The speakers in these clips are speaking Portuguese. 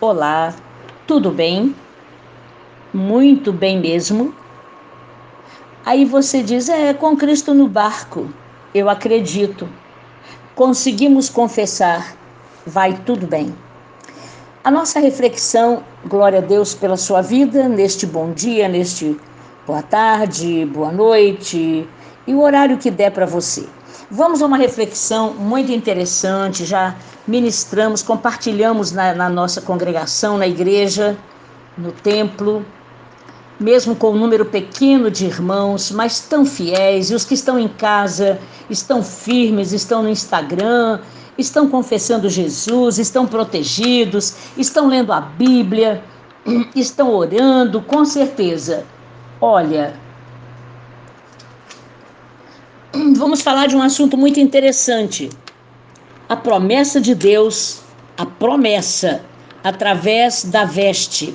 Olá, tudo bem? Muito bem mesmo. Aí você diz: É, com Cristo no barco. Eu acredito. Conseguimos confessar. Vai tudo bem. A nossa reflexão, glória a Deus pela sua vida, neste bom dia, neste boa tarde, boa noite e o horário que der para você. Vamos a uma reflexão muito interessante. Já ministramos, compartilhamos na, na nossa congregação, na igreja, no templo, mesmo com um número pequeno de irmãos, mas tão fiéis, e os que estão em casa estão firmes, estão no Instagram, estão confessando Jesus, estão protegidos, estão lendo a Bíblia, estão orando, com certeza. Olha, vamos falar de um assunto muito interessante. A promessa de Deus, a promessa através da veste.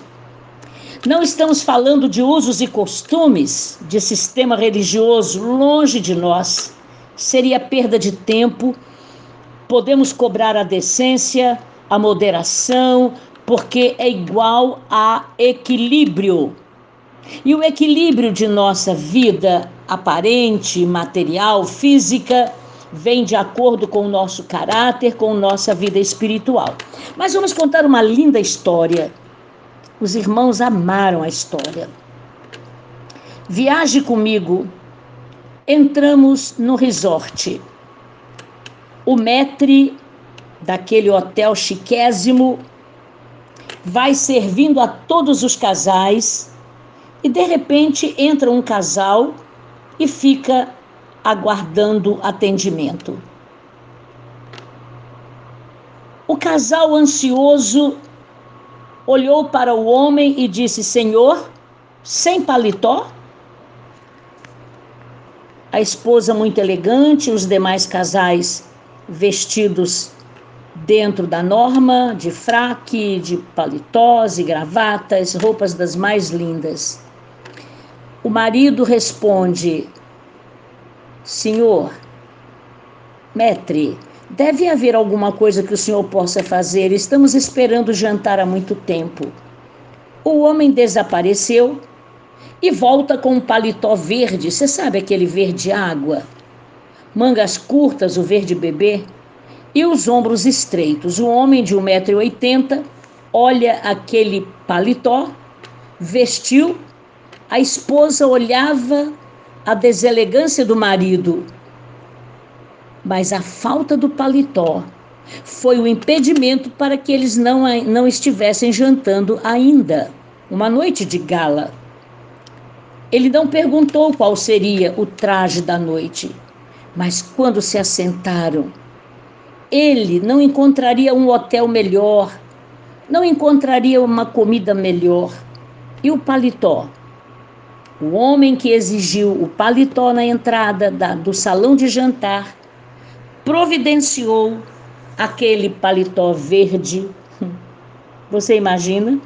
Não estamos falando de usos e costumes de sistema religioso longe de nós. Seria perda de tempo. Podemos cobrar a decência, a moderação, porque é igual a equilíbrio. E o equilíbrio de nossa vida aparente, material, física, vem de acordo com o nosso caráter, com nossa vida espiritual. Mas vamos contar uma linda história. Os irmãos amaram a história. Viaje comigo. Entramos no resort. O metre daquele hotel chiquésimo vai servindo a todos os casais e de repente entra um casal e fica aguardando atendimento. O casal ansioso olhou para o homem e disse: Senhor, sem paletó? A esposa, muito elegante, os demais casais vestidos dentro da norma, de fraque, de paletós e gravatas, roupas das mais lindas. O marido responde: Senhor, metre, deve haver alguma coisa que o senhor possa fazer. Estamos esperando jantar há muito tempo. O homem desapareceu e volta com um paletó verde. Você sabe aquele verde água? Mangas curtas, o verde bebê, e os ombros estreitos. O homem de 1,80m olha aquele paletó, vestiu a esposa olhava a deselegância do marido, mas a falta do paletó foi o impedimento para que eles não, não estivessem jantando ainda, uma noite de gala. Ele não perguntou qual seria o traje da noite, mas quando se assentaram, ele não encontraria um hotel melhor, não encontraria uma comida melhor. E o paletó? O homem que exigiu o paletó na entrada da, do salão de jantar providenciou aquele paletó verde. Você imagina?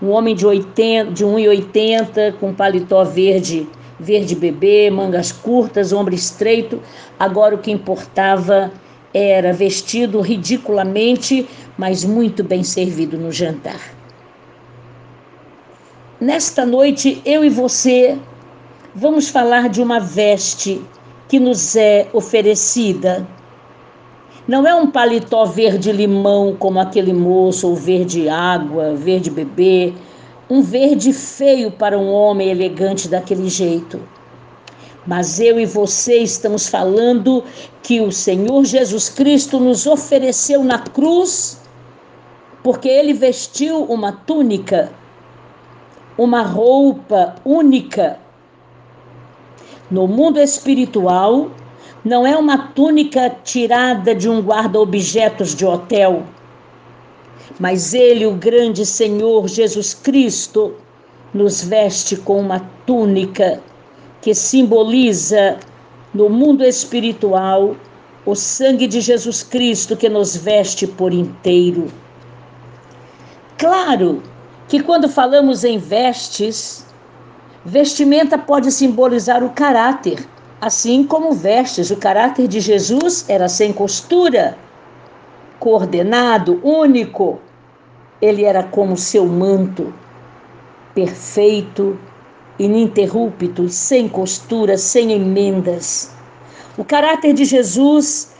Um homem de, 80, de 1,80 com paletó verde, verde bebê, mangas curtas, ombro estreito. Agora o que importava era vestido ridiculamente, mas muito bem servido no jantar. Nesta noite, eu e você vamos falar de uma veste que nos é oferecida. Não é um paletó verde-limão como aquele moço, ou verde-água, verde-bebê, um verde feio para um homem elegante daquele jeito. Mas eu e você estamos falando que o Senhor Jesus Cristo nos ofereceu na cruz, porque ele vestiu uma túnica uma roupa única. No mundo espiritual, não é uma túnica tirada de um guarda-objetos de hotel, mas Ele, o grande Senhor Jesus Cristo, nos veste com uma túnica que simboliza no mundo espiritual o sangue de Jesus Cristo que nos veste por inteiro. Claro que quando falamos em vestes, vestimenta pode simbolizar o caráter, assim como vestes. O caráter de Jesus era sem costura, coordenado, único. ele era como seu manto, perfeito, ininterrupto, sem costura, sem emendas. O caráter de Jesus,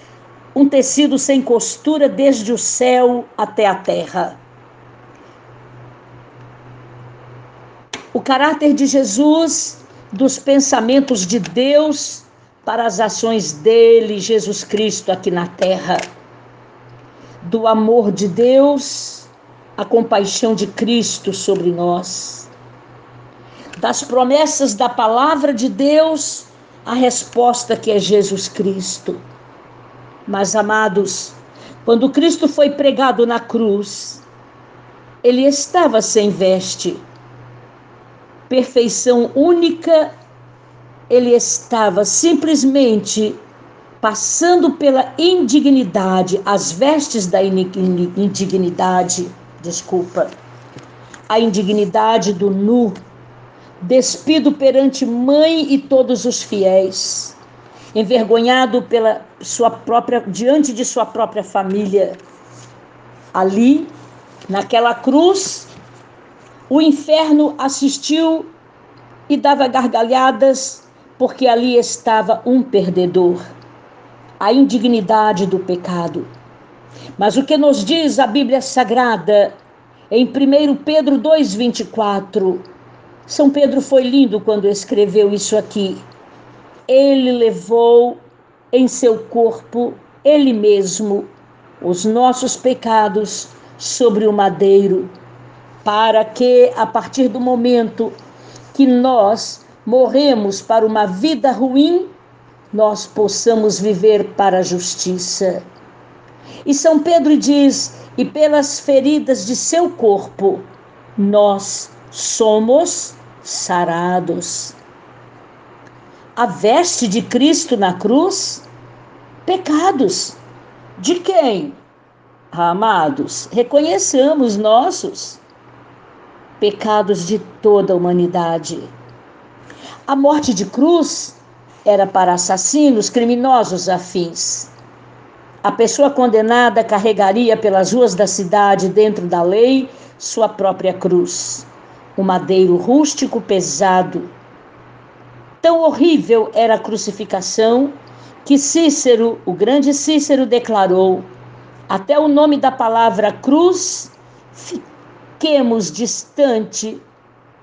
um tecido sem costura desde o céu até a terra. O caráter de Jesus, dos pensamentos de Deus para as ações dele, Jesus Cristo, aqui na terra. Do amor de Deus, a compaixão de Cristo sobre nós. Das promessas da palavra de Deus, a resposta que é Jesus Cristo. Mas, amados, quando Cristo foi pregado na cruz, ele estava sem veste, perfeição única ele estava simplesmente passando pela indignidade, as vestes da indignidade, desculpa, a indignidade do nu, despido perante mãe e todos os fiéis, envergonhado pela sua própria diante de sua própria família. Ali, naquela cruz, o inferno assistiu e dava gargalhadas porque ali estava um perdedor, a indignidade do pecado. Mas o que nos diz a Bíblia Sagrada em 1 Pedro 2,24? São Pedro foi lindo quando escreveu isso aqui. Ele levou em seu corpo, ele mesmo, os nossos pecados sobre o madeiro, para que, a partir do momento que nós morremos para uma vida ruim, nós possamos viver para a justiça. E São Pedro diz: e pelas feridas de seu corpo, nós somos sarados. A veste de Cristo na cruz? Pecados. De quem? Amados, reconheçamos nossos pecados de toda a humanidade. A morte de cruz era para assassinos, criminosos afins. A pessoa condenada carregaria pelas ruas da cidade, dentro da lei, sua própria cruz. Um madeiro rústico pesado. Tão horrível era a crucificação que Cícero, o grande Cícero, declarou: até o nome da palavra cruz, fiquemos distante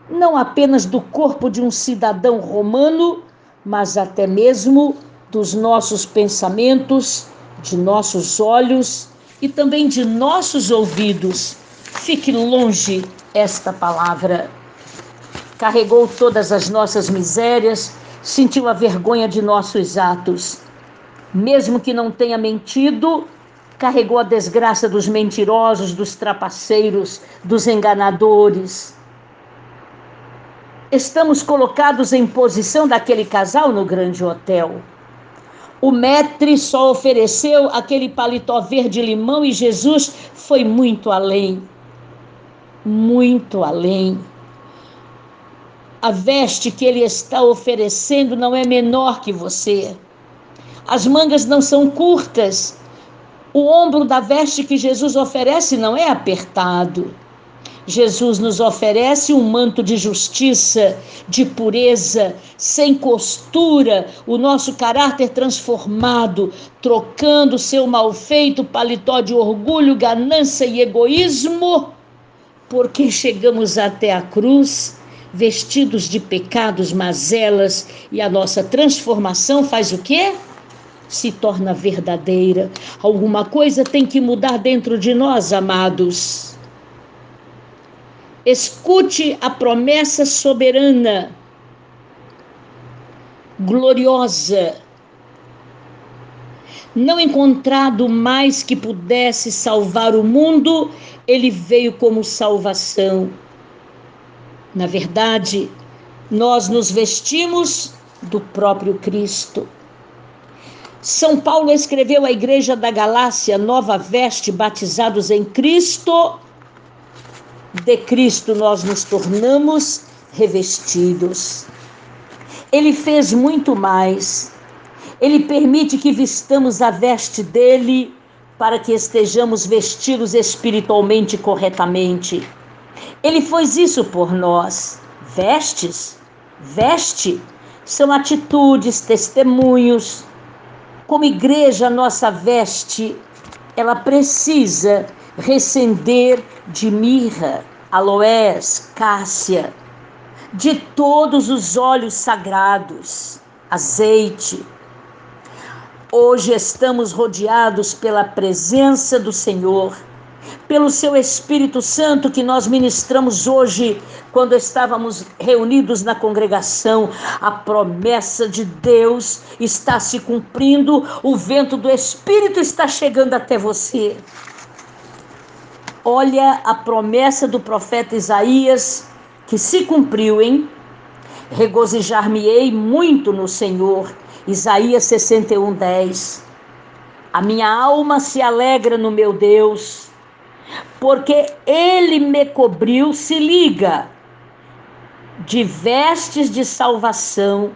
não apenas do corpo de um cidadão romano, mas até mesmo dos nossos pensamentos, de nossos olhos e também de nossos ouvidos. Fique longe esta palavra. Carregou todas as nossas misérias, sentiu a vergonha de nossos atos. Mesmo que não tenha mentido, carregou a desgraça dos mentirosos, dos trapaceiros, dos enganadores estamos colocados em posição daquele casal no grande hotel. O metre só ofereceu aquele paletó verde-limão e Jesus foi muito além. Muito além. A veste que ele está oferecendo não é menor que você. As mangas não são curtas. O ombro da veste que Jesus oferece não é apertado. Jesus nos oferece um manto de justiça, de pureza, sem costura, o nosso caráter transformado, trocando seu malfeito paletó de orgulho, ganância e egoísmo, porque chegamos até a cruz vestidos de pecados, mazelas, e a nossa transformação faz o quê? Se torna verdadeira. Alguma coisa tem que mudar dentro de nós, amados. Escute a promessa soberana, gloriosa. Não encontrado mais que pudesse salvar o mundo, ele veio como salvação. Na verdade, nós nos vestimos do próprio Cristo. São Paulo escreveu à igreja da Galácia, nova veste, batizados em Cristo de Cristo nós nos tornamos revestidos. Ele fez muito mais. Ele permite que vistamos a veste dele para que estejamos vestidos espiritualmente corretamente. Ele fez isso por nós. Vestes, veste, são atitudes, testemunhos. Como igreja, nossa veste, ela precisa recender de mirra, aloés, cássia, de todos os óleos sagrados, azeite. Hoje estamos rodeados pela presença do Senhor, pelo seu Espírito Santo que nós ministramos hoje quando estávamos reunidos na congregação. A promessa de Deus está se cumprindo, o vento do Espírito está chegando até você. Olha a promessa do profeta Isaías que se cumpriu, hein? Regozijar-me-ei muito no Senhor. Isaías 61, 10. A minha alma se alegra no meu Deus, porque ele me cobriu, se liga, de vestes de salvação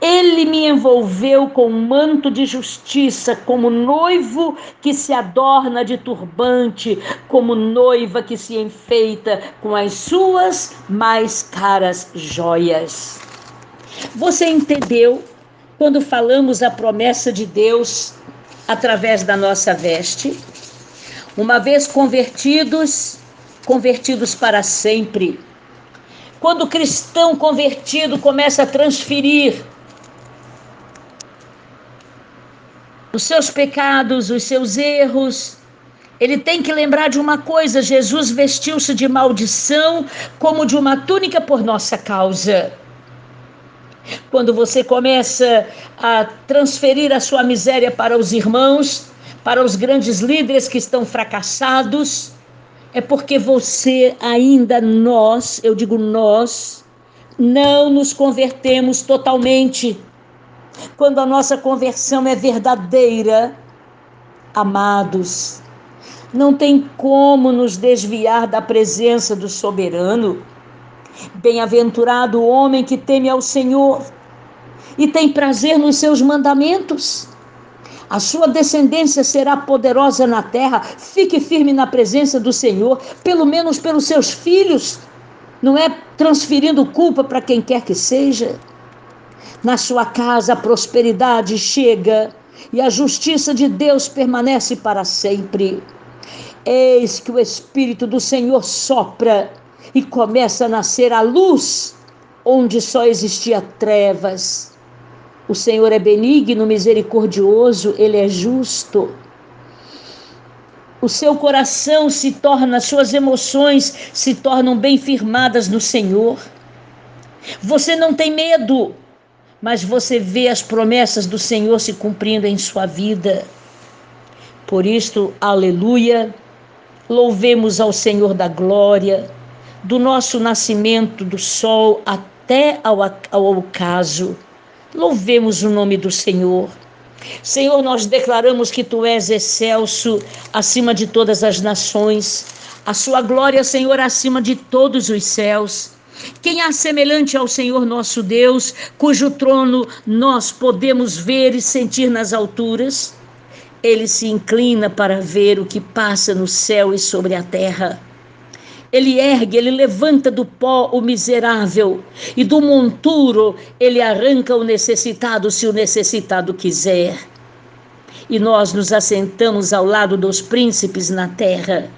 ele me envolveu com um manto de justiça, como noivo que se adorna de turbante, como noiva que se enfeita com as suas mais caras joias. Você entendeu quando falamos a promessa de Deus através da nossa veste? Uma vez convertidos, convertidos para sempre quando o cristão convertido começa a transferir os seus pecados, os seus erros, ele tem que lembrar de uma coisa: Jesus vestiu-se de maldição como de uma túnica por nossa causa. Quando você começa a transferir a sua miséria para os irmãos, para os grandes líderes que estão fracassados, é porque você ainda, nós, eu digo nós, não nos convertemos totalmente. Quando a nossa conversão é verdadeira, amados, não tem como nos desviar da presença do soberano. Bem-aventurado o homem que teme ao Senhor e tem prazer nos seus mandamentos. A sua descendência será poderosa na terra. Fique firme na presença do Senhor, pelo menos pelos seus filhos. Não é transferindo culpa para quem quer que seja. Na sua casa a prosperidade chega e a justiça de Deus permanece para sempre. Eis que o Espírito do Senhor sopra e começa a nascer a luz onde só existia trevas. O Senhor é benigno, misericordioso, ele é justo. O seu coração se torna, suas emoções se tornam bem firmadas no Senhor. Você não tem medo, mas você vê as promessas do Senhor se cumprindo em sua vida. Por isto, aleluia, louvemos ao Senhor da glória, do nosso nascimento do sol até ao, ao ocaso. Louvemos o nome do Senhor. Senhor, nós declaramos que tu és excelso acima de todas as nações, a sua glória, Senhor, acima de todos os céus. Quem há semelhante ao Senhor nosso Deus, cujo trono nós podemos ver e sentir nas alturas? Ele se inclina para ver o que passa no céu e sobre a terra. Ele ergue, ele levanta do pó o miserável, e do monturo ele arranca o necessitado, se o necessitado quiser. E nós nos assentamos ao lado dos príncipes na terra.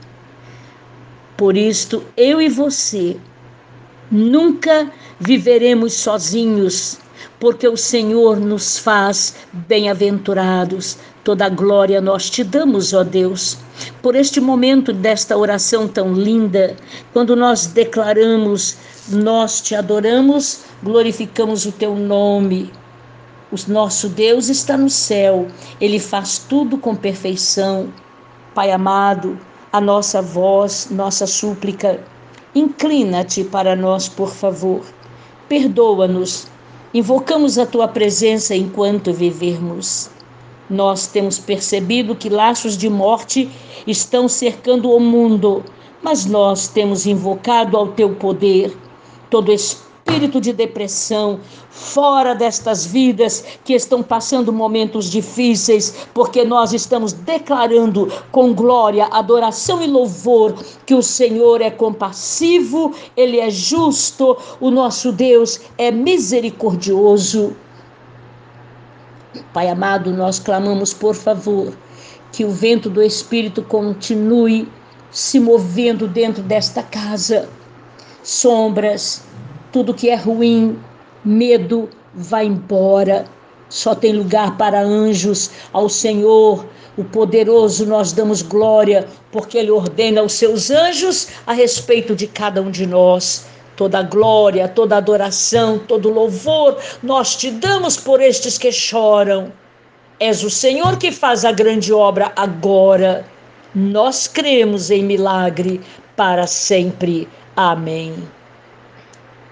Por isto, eu e você nunca viveremos sozinhos, porque o Senhor nos faz bem-aventurados. Toda a glória nós te damos, ó Deus, por este momento desta oração tão linda, quando nós declaramos, nós te adoramos, glorificamos o teu nome. O nosso Deus está no céu, ele faz tudo com perfeição. Pai amado, a nossa voz, nossa súplica, inclina-te para nós, por favor. Perdoa-nos Invocamos a tua presença enquanto vivermos. Nós temos percebido que laços de morte estão cercando o mundo, mas nós temos invocado ao teu poder todo espírito de depressão, fora destas vidas que estão passando momentos difíceis, porque nós estamos declarando com glória, adoração e louvor que o Senhor é compassivo, ele é justo, o nosso Deus é misericordioso. Pai amado, nós clamamos, por favor, que o vento do Espírito continue se movendo dentro desta casa. Sombras, tudo que é ruim, medo, vai embora. Só tem lugar para anjos. Ao Senhor, o poderoso, nós damos glória, porque Ele ordena aos seus anjos a respeito de cada um de nós. Toda glória, toda adoração, todo louvor, nós te damos por estes que choram. És o Senhor que faz a grande obra agora. Nós cremos em milagre para sempre. Amém.